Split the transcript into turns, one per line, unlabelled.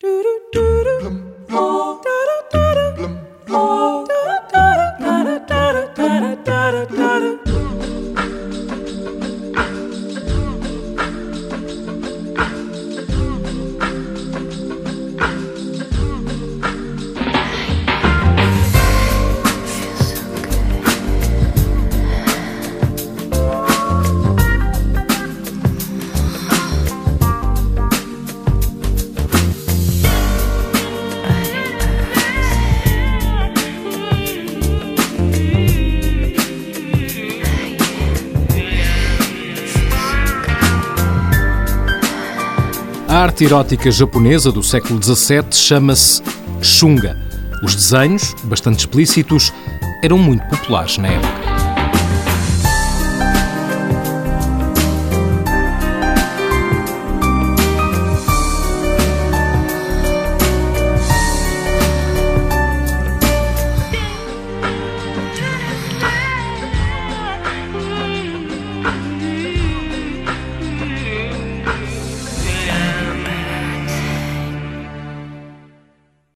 Do do do do. A arte erótica japonesa do século XVII chama-se shunga. Os desenhos, bastante explícitos, eram muito populares na época.